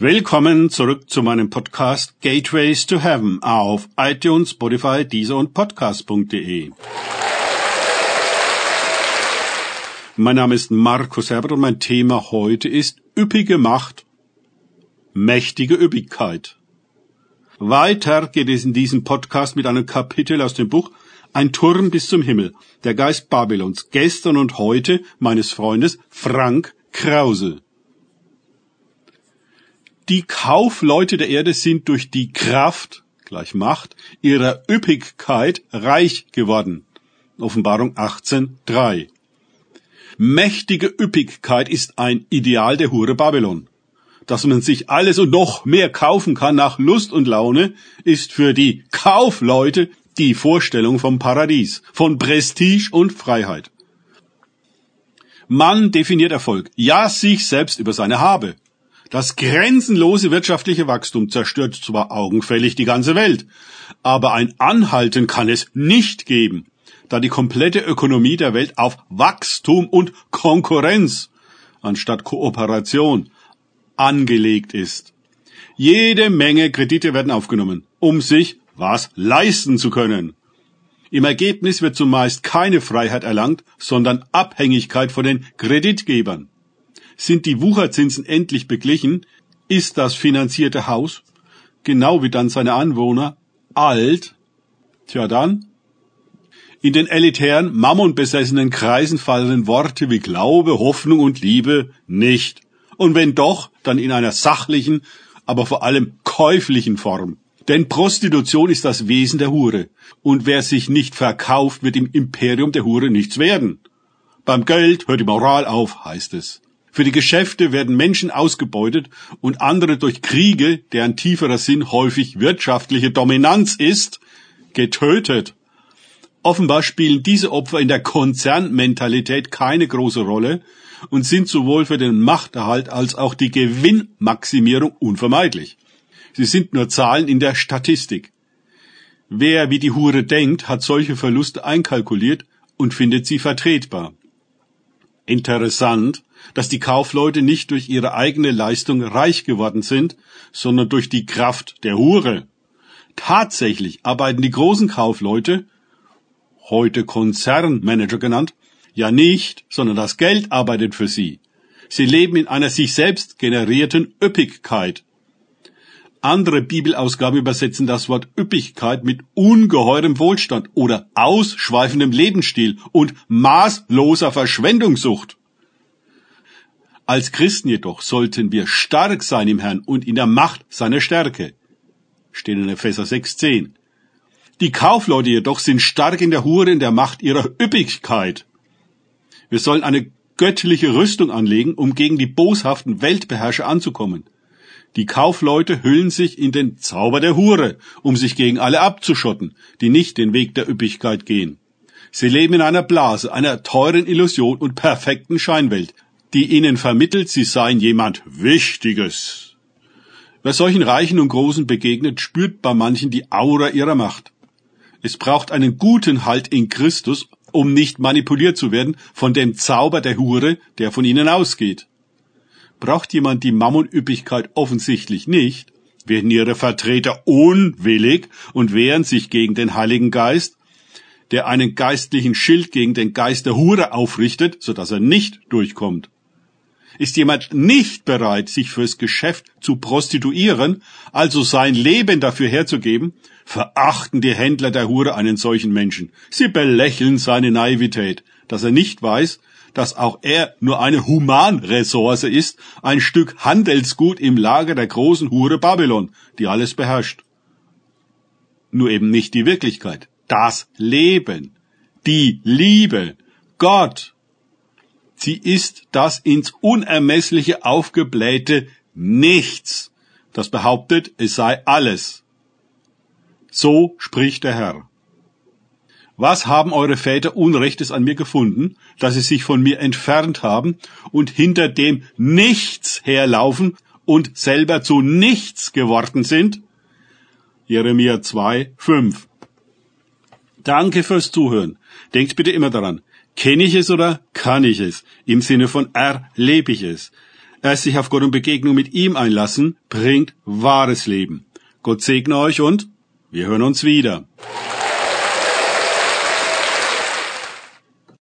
Willkommen zurück zu meinem Podcast Gateways to Heaven auf iTunes, Spotify, Deezer und Podcast.de. Mein Name ist Markus Herbert und mein Thema heute ist üppige Macht, mächtige Üppigkeit. Weiter geht es in diesem Podcast mit einem Kapitel aus dem Buch Ein Turm bis zum Himmel, der Geist Babylons, gestern und heute meines Freundes Frank Krause. Die Kaufleute der Erde sind durch die Kraft, gleich Macht, ihrer Üppigkeit reich geworden. Offenbarung 18.3. Mächtige Üppigkeit ist ein Ideal der Hure Babylon. Dass man sich alles und noch mehr kaufen kann nach Lust und Laune, ist für die Kaufleute die Vorstellung vom Paradies, von Prestige und Freiheit. Man definiert Erfolg, ja sich selbst über seine Habe. Das grenzenlose wirtschaftliche Wachstum zerstört zwar augenfällig die ganze Welt, aber ein Anhalten kann es nicht geben, da die komplette Ökonomie der Welt auf Wachstum und Konkurrenz anstatt Kooperation angelegt ist. Jede Menge Kredite werden aufgenommen, um sich was leisten zu können. Im Ergebnis wird zumeist keine Freiheit erlangt, sondern Abhängigkeit von den Kreditgebern. Sind die Wucherzinsen endlich beglichen, ist das finanzierte Haus, genau wie dann seine Anwohner, alt, tja dann, in den elitären, mammonbesessenen Kreisen fallen Worte wie Glaube, Hoffnung und Liebe nicht. Und wenn doch, dann in einer sachlichen, aber vor allem käuflichen Form. Denn Prostitution ist das Wesen der Hure. Und wer sich nicht verkauft, wird im Imperium der Hure nichts werden. Beim Geld hört die Moral auf, heißt es. Für die Geschäfte werden Menschen ausgebeutet und andere durch Kriege, deren tieferer Sinn häufig wirtschaftliche Dominanz ist, getötet. Offenbar spielen diese Opfer in der Konzernmentalität keine große Rolle und sind sowohl für den Machterhalt als auch die Gewinnmaximierung unvermeidlich. Sie sind nur Zahlen in der Statistik. Wer wie die Hure denkt, hat solche Verluste einkalkuliert und findet sie vertretbar. Interessant, dass die Kaufleute nicht durch ihre eigene Leistung reich geworden sind, sondern durch die Kraft der Hure. Tatsächlich arbeiten die großen Kaufleute, heute Konzernmanager genannt, ja nicht, sondern das Geld arbeitet für sie. Sie leben in einer sich selbst generierten Üppigkeit. Andere Bibelausgaben übersetzen das Wort Üppigkeit mit ungeheurem Wohlstand oder ausschweifendem Lebensstil und maßloser Verschwendungssucht. Als Christen jedoch sollten wir stark sein im Herrn und in der Macht seiner Stärke. Steht in Epheser 6,10. Die Kaufleute jedoch sind stark in der Hure in der Macht ihrer Üppigkeit. Wir sollen eine göttliche Rüstung anlegen, um gegen die boshaften Weltbeherrscher anzukommen. Die Kaufleute hüllen sich in den Zauber der Hure, um sich gegen alle abzuschotten, die nicht den Weg der Üppigkeit gehen. Sie leben in einer Blase, einer teuren Illusion und perfekten Scheinwelt, die ihnen vermittelt, sie seien jemand Wichtiges. Wer solchen Reichen und Großen begegnet, spürt bei manchen die Aura ihrer Macht. Es braucht einen guten Halt in Christus, um nicht manipuliert zu werden von dem Zauber der Hure, der von ihnen ausgeht. Braucht jemand die Mammonüppigkeit offensichtlich nicht, werden ihre Vertreter unwillig und wehren sich gegen den Heiligen Geist, der einen geistlichen Schild gegen den Geist der Hure aufrichtet, so dass er nicht durchkommt. Ist jemand nicht bereit, sich fürs Geschäft zu prostituieren, also sein Leben dafür herzugeben, verachten die Händler der Hure einen solchen Menschen. Sie belächeln seine Naivität, dass er nicht weiß, dass auch er nur eine Humanressource ist, ein Stück Handelsgut im Lager der großen Hure Babylon, die alles beherrscht. Nur eben nicht die Wirklichkeit, das Leben, die Liebe, Gott, Sie ist das ins Unermessliche aufgeblähte Nichts, das behauptet, es sei alles. So spricht der Herr. Was haben eure Väter Unrechtes an mir gefunden, dass sie sich von mir entfernt haben und hinter dem Nichts herlaufen und selber zu nichts geworden sind? Jeremia 2, 5. Danke fürs Zuhören. Denkt bitte immer daran, Kenne ich es oder kann ich es? Im Sinne von erlebe ich es. Erst sich auf Gott und Begegnung mit ihm einlassen, bringt wahres Leben. Gott segne euch und wir hören uns wieder.